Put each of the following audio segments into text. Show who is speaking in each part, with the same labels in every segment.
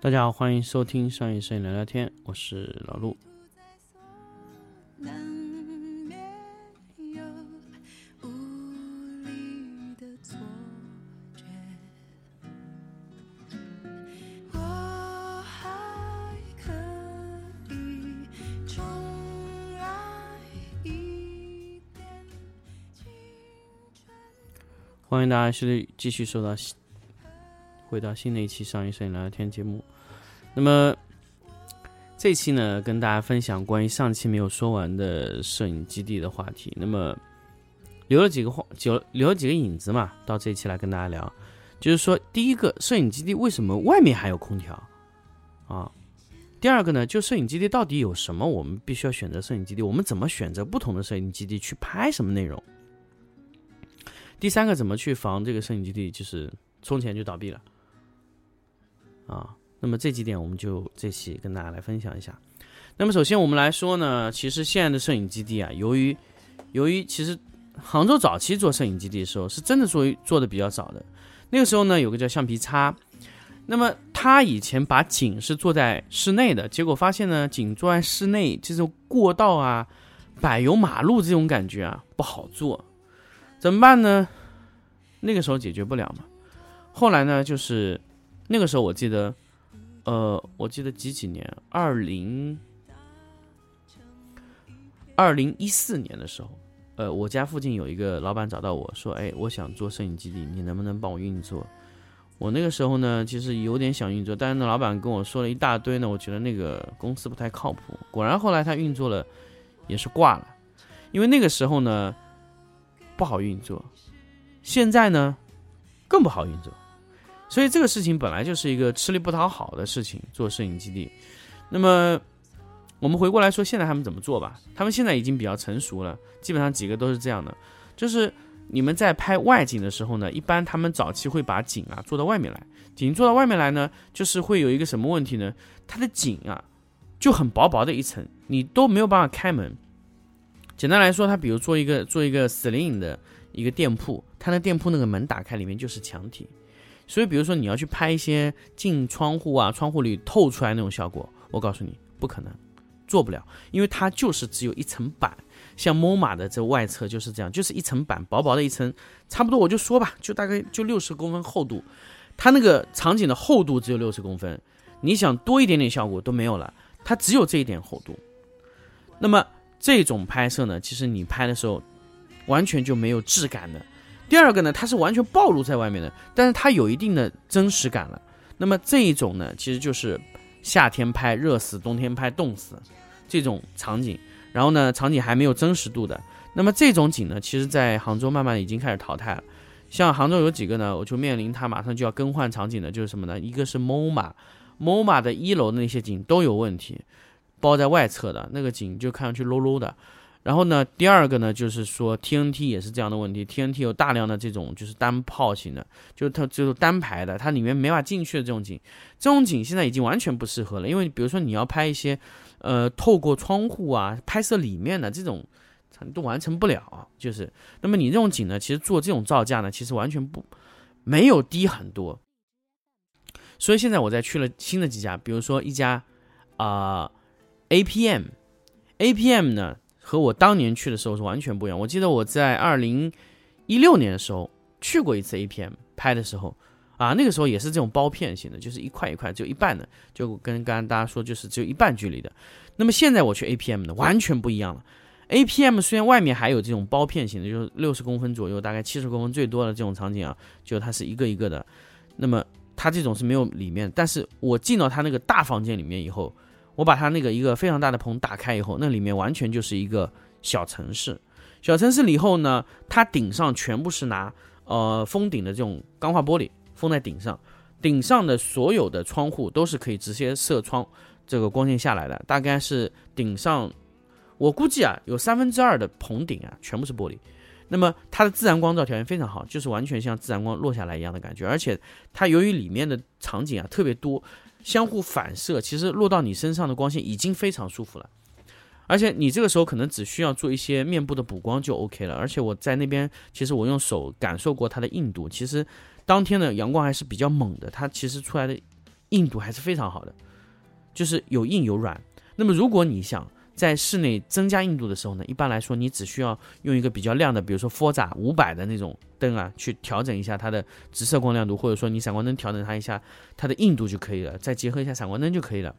Speaker 1: 大家好，欢迎收听商业摄影聊聊天，我是老陆。欢迎大家继续继续收到回到新的一期商业摄影聊聊天节目。那么这期呢，跟大家分享关于上期没有说完的摄影基地的话题。那么留了几个话，留留了几个影子嘛，到这期来跟大家聊。就是说，第一个，摄影基地为什么外面还有空调啊？第二个呢，就摄影基地到底有什么？我们必须要选择摄影基地，我们怎么选择不同的摄影基地去拍什么内容？第三个，怎么去防这个摄影基地就是充钱就倒闭了啊？那么这几点我们就这期跟大家来分享一下。那么首先我们来说呢，其实现在的摄影基地啊，由于由于其实杭州早期做摄影基地的时候，是真的做做的比较早的。那个时候呢，有个叫橡皮擦，那么他以前把景是做在室内的，结果发现呢，景做在室内这种过道啊、柏油马路这种感觉啊不好做，怎么办呢？那个时候解决不了嘛。后来呢，就是那个时候我记得。呃，我记得几几年，二零二零一四年的时候，呃，我家附近有一个老板找到我说，哎，我想做摄影基地，你能不能帮我运作？我那个时候呢，其实有点想运作，但是那老板跟我说了一大堆呢，我觉得那个公司不太靠谱。果然后来他运作了，也是挂了，因为那个时候呢不好运作，现在呢更不好运作。所以这个事情本来就是一个吃力不讨好的事情，做摄影基地。那么我们回过来说，现在他们怎么做吧？他们现在已经比较成熟了，基本上几个都是这样的。就是你们在拍外景的时候呢，一般他们早期会把景啊做到外面来。景做到外面来呢，就是会有一个什么问题呢？它的景啊就很薄薄的一层，你都没有办法开门。简单来说，他比如做一个做一个 slim 的一个店铺，他那店铺那个门打开，里面就是墙体。所以，比如说你要去拍一些进窗户啊、窗户里透出来那种效果，我告诉你不可能，做不了，因为它就是只有一层板，像 MoMA 的这外侧就是这样，就是一层板，薄薄的一层，差不多我就说吧，就大概就六十公分厚度，它那个场景的厚度只有六十公分，你想多一点点效果都没有了，它只有这一点厚度。那么这种拍摄呢，其实你拍的时候完全就没有质感的。第二个呢，它是完全暴露在外面的，但是它有一定的真实感了。那么这一种呢，其实就是夏天拍热死，冬天拍冻死这种场景。然后呢，场景还没有真实度的。那么这种景呢，其实在杭州慢慢已经开始淘汰了。像杭州有几个呢，我就面临它马上就要更换场景的，就是什么呢？一个是 MoMA，MoMA 的一楼的那些景都有问题，包在外侧的那个景就看上去 low low 的。然后呢，第二个呢，就是说 TNT 也是这样的问题。TNT 有大量的这种就是单炮型的，就是它就是单排的，它里面没法进去的这种景，这种景现在已经完全不适合了。因为比如说你要拍一些，呃，透过窗户啊拍摄里面的这种，都完成不了。就是，那么你这种景呢，其实做这种造价呢，其实完全不没有低很多。所以现在我在去了新的几家，比如说一家啊 APM，APM 呢。和我当年去的时候是完全不一样。我记得我在二零一六年的时候去过一次 APM 拍的时候，啊，那个时候也是这种包片型的，就是一块一块，就一半的，就跟刚刚大家说，就是只有一半距离的。那么现在我去 APM 呢，完全不一样了。APM 虽然外面还有这种包片型的，就是六十公分左右，大概七十公分最多的这种场景啊，就它是一个一个的。那么它这种是没有里面，但是我进到它那个大房间里面以后。我把它那个一个非常大的棚打开以后，那里面完全就是一个小城市。小城市里以后呢，它顶上全部是拿呃封顶的这种钢化玻璃封在顶上，顶上的所有的窗户都是可以直接射窗这个光线下来的。大概是顶上，我估计啊有三分之二的棚顶啊全部是玻璃。那么它的自然光照条件非常好，就是完全像自然光落下来一样的感觉。而且它由于里面的场景啊特别多。相互反射，其实落到你身上的光线已经非常舒服了，而且你这个时候可能只需要做一些面部的补光就 OK 了。而且我在那边，其实我用手感受过它的硬度，其实当天的阳光还是比较猛的，它其实出来的硬度还是非常好的，就是有硬有软。那么如果你想在室内增加硬度的时候呢，一般来说你只需要用一个比较亮的，比如说 Forza 五百的那种灯啊，去调整一下它的直射光亮度，或者说你闪光灯调整它一下它的硬度就可以了，再结合一下闪光灯就可以了。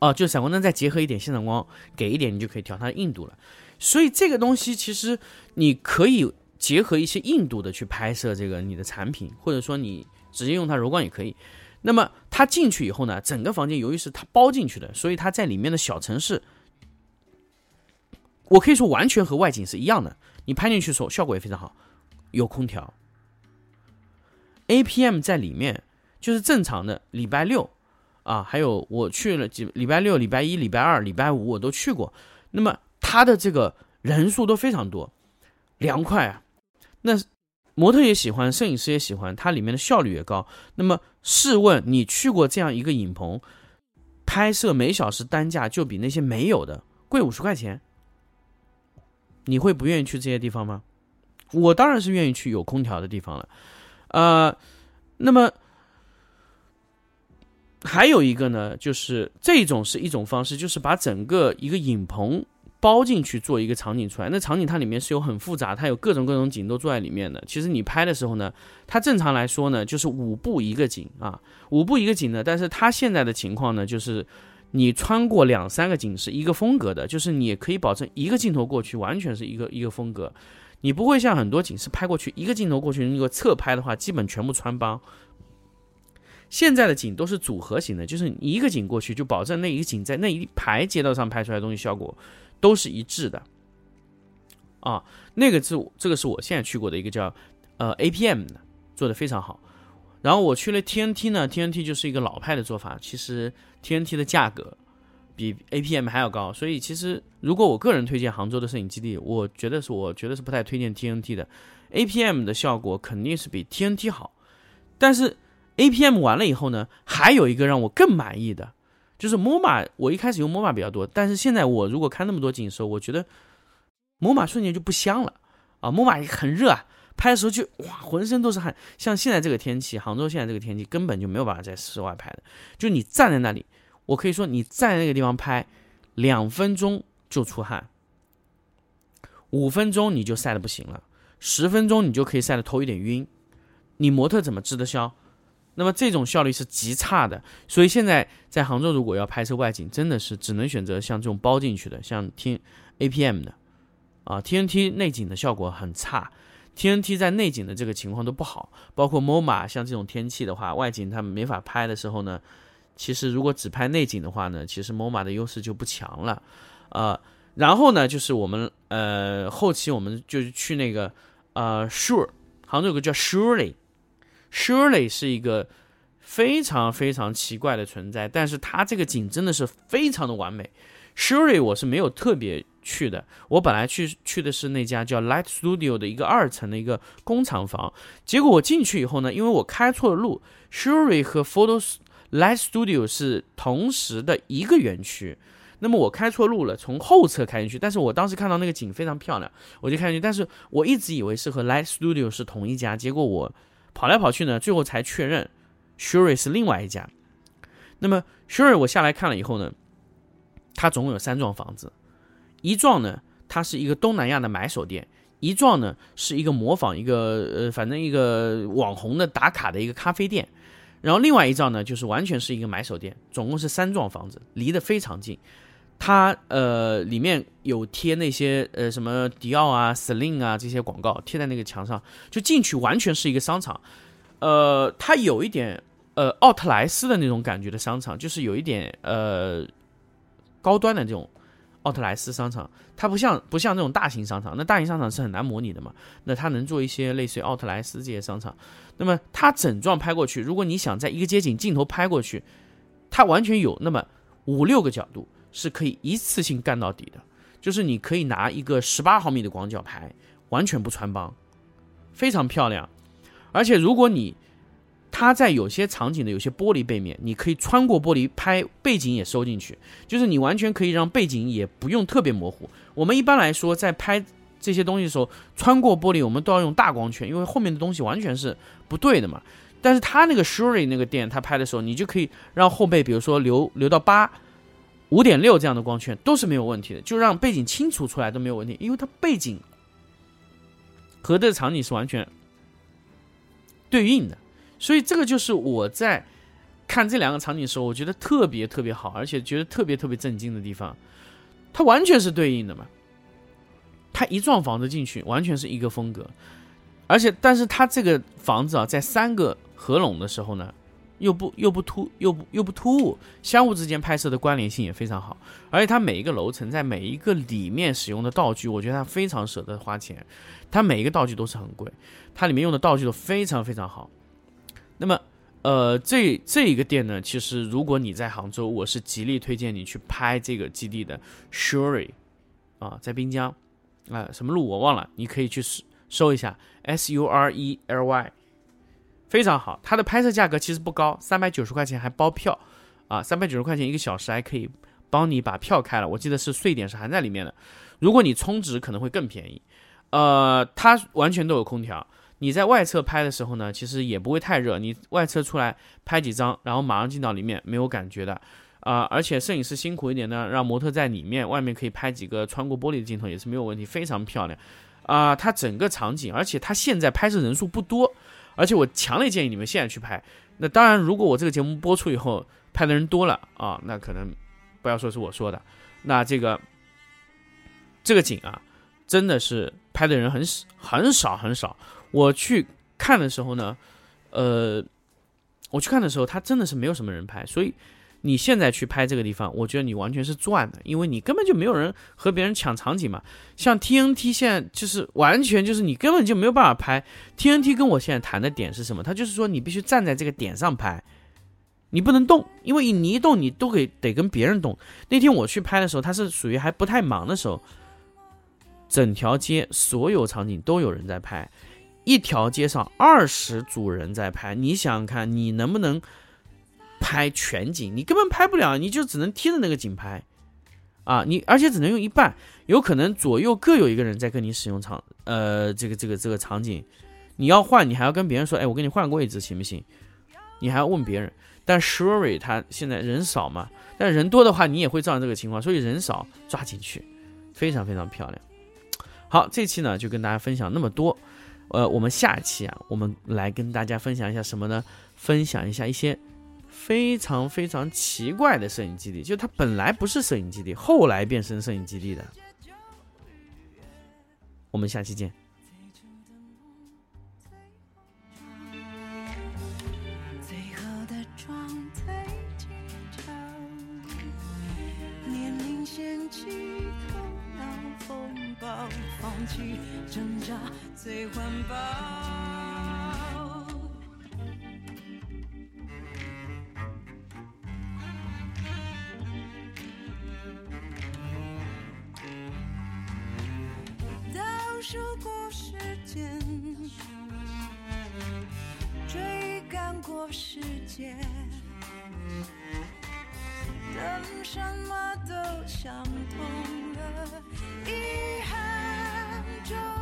Speaker 1: 哦，就闪光灯再结合一点现场光，给一点你就可以调它的硬度了。所以这个东西其实你可以结合一些硬度的去拍摄这个你的产品，或者说你直接用它柔光也可以。那么它进去以后呢，整个房间由于是它包进去的，所以它在里面的小城市，我可以说完全和外景是一样的。你拍进去的时候效果也非常好，有空调，APM 在里面就是正常的礼拜六啊，还有我去了几礼拜六、礼拜一、礼拜二、礼拜五我都去过。那么它的这个人数都非常多，凉快啊。那模特也喜欢，摄影师也喜欢，它里面的效率也高。那么试问你去过这样一个影棚，拍摄每小时单价就比那些没有的贵五十块钱，你会不愿意去这些地方吗？我当然是愿意去有空调的地方了。呃，那么还有一个呢，就是这种是一种方式，就是把整个一个影棚包进去做一个场景出来。那场景它里面是有很复杂，它有各种各种景都坐在里面的。其实你拍的时候呢，它正常来说呢，就是五步一个景啊，五步一个景呢。但是它现在的情况呢，就是你穿过两三个景是一个风格的，就是你可以保证一个镜头过去完全是一个一个风格，你不会像很多景是拍过去一个镜头过去，如果侧拍的话，基本全部穿帮。现在的景都是组合型的，就是一个景过去，就保证那一个景在那一排街道上拍出来的东西效果都是一致的。啊，那个是这个是我现在去过的一个叫呃 APM 的，做的非常好。然后我去了 TNT 呢，TNT 就是一个老派的做法，其实 TNT 的价格比 APM 还要高，所以其实如果我个人推荐杭州的摄影基地，我觉得是我觉得是不太推荐 TNT 的，APM 的效果肯定是比 TNT 好，但是。APM 完了以后呢，还有一个让我更满意的，就是 MoMA。我一开始用 MoMA 比较多，但是现在我如果看那么多景的时候，我觉得 MoMA 瞬间就不香了啊！MoMA 很热啊，拍的时候就哇，浑身都是汗。像现在这个天气，杭州现在这个天气根本就没有办法在室外拍的。就你站在那里，我可以说你站在那个地方拍，两分钟就出汗，五分钟你就晒得不行了，十分钟你就可以晒得头有点晕。你模特怎么吃得消？那么这种效率是极差的，所以现在在杭州如果要拍摄外景，真的是只能选择像这种包进去的，像 T APM 的，啊 TNT 内景的效果很差，TNT 在内景的这个情况都不好，包括 MoMA 像这种天气的话，外景他们没法拍的时候呢，其实如果只拍内景的话呢，其实 MoMA 的优势就不强了，呃，然后呢就是我们呃后期我们就去那个呃 Sure，杭州有个叫 Surely。Surely 是一个非常非常奇怪的存在，但是它这个景真的是非常的完美。Surely 我是没有特别去的，我本来去去的是那家叫 Light Studio 的一个二层的一个工厂房，结果我进去以后呢，因为我开错了路，Shurey 和 Photos Light Studio 是同时的一个园区，那么我开错路了，从后侧开进去，但是我当时看到那个景非常漂亮，我就开进去，但是我一直以为是和 Light Studio 是同一家，结果我。跑来跑去呢，最后才确认，Sure 是另外一家。那么 Sure 我下来看了以后呢，它总共有三幢房子，一幢呢它是一个东南亚的买手店，一幢呢是一个模仿一个呃反正一个网红的打卡的一个咖啡店，然后另外一幢呢就是完全是一个买手店，总共是三幢房子，离得非常近。它呃里面有贴那些呃什么迪奥啊、Celine 啊这些广告贴在那个墙上，就进去完全是一个商场，呃，它有一点呃奥特莱斯的那种感觉的商场，就是有一点呃高端的这种奥特莱斯商场，它不像不像那种大型商场，那大型商场是很难模拟的嘛，那它能做一些类似于奥特莱斯这些商场，那么它整幢拍过去，如果你想在一个街景镜头拍过去，它完全有那么五六个角度。是可以一次性干到底的，就是你可以拿一个十八毫米的广角拍，完全不穿帮，非常漂亮。而且如果你它在有些场景的有些玻璃背面，你可以穿过玻璃拍背景也收进去，就是你完全可以让背景也不用特别模糊。我们一般来说在拍这些东西的时候，穿过玻璃我们都要用大光圈，因为后面的东西完全是不对的嘛。但是他那个 Shure 那个店，他拍的时候，你就可以让后背，比如说留留到八、五点六这样的光圈都是没有问题的，就让背景清除出来都没有问题，因为它背景和这个场景是完全对应的，所以这个就是我在看这两个场景的时候，我觉得特别特别好，而且觉得特别特别震惊的地方，它完全是对应的嘛。它一幢房子进去，完全是一个风格，而且但是它这个房子啊，在三个合拢的时候呢，又不又不突又不又不突兀，相互之间拍摄的关联性也非常好，而且它每一个楼层在每一个里面使用的道具，我觉得它非常舍得花钱，它每一个道具都是很贵，它里面用的道具都非常非常好。那么，呃，这这一个店呢，其实如果你在杭州，我是极力推荐你去拍这个基地的 Shure 啊，在滨江啊、什么路我忘了，你可以去搜搜一下 S U R E L Y，非常好。它的拍摄价格其实不高，三百九十块钱还包票啊，三百九十块钱一个小时还可以帮你把票开了，我记得是税点是含在里面的。如果你充值可能会更便宜，呃，它完全都有空调。你在外侧拍的时候呢，其实也不会太热。你外侧出来拍几张，然后马上进到里面，没有感觉的。啊、而且摄影师辛苦一点呢，让模特在里面，外面可以拍几个穿过玻璃的镜头，也是没有问题，非常漂亮。啊、它整个场景，而且它现在拍摄人数不多，而且我强烈建议你们现在去拍。那当然，如果我这个节目播出以后，拍的人多了啊，那可能不要说是我说的，那这个这个景啊，真的是拍的人很少很少很少。我去看的时候呢，呃，我去看的时候，他真的是没有什么人拍，所以你现在去拍这个地方，我觉得你完全是赚的，因为你根本就没有人和别人抢场景嘛。像 TNT 现在就是完全就是你根本就没有办法拍。TNT 跟我现在谈的点是什么？他就是说你必须站在这个点上拍，你不能动，因为你一动你都给得跟别人动。那天我去拍的时候，他是属于还不太忙的时候，整条街所有场景都有人在拍。一条街上二十组人在拍，你想想看，你能不能拍全景？你根本拍不了，你就只能贴着那个景拍啊！你而且只能用一半，有可能左右各有一个人在跟你使用场，呃，这个这个这个场景，你要换，你还要跟别人说，哎，我给你换个位置行不行？你还要问别人。但 Shure 它现在人少嘛，但人多的话，你也会造成这个情况，所以人少抓紧去，非常非常漂亮。好，这期呢就跟大家分享那么多。呃，我们下期啊，我们来跟大家分享一下什么呢？分享一下一些非常非常奇怪的摄影基地，就它本来不是摄影基地，后来变身摄影基地的。我们下期见。
Speaker 2: 弃挣扎最环保。倒数过时间。追赶过世界，等什么都想通，joy.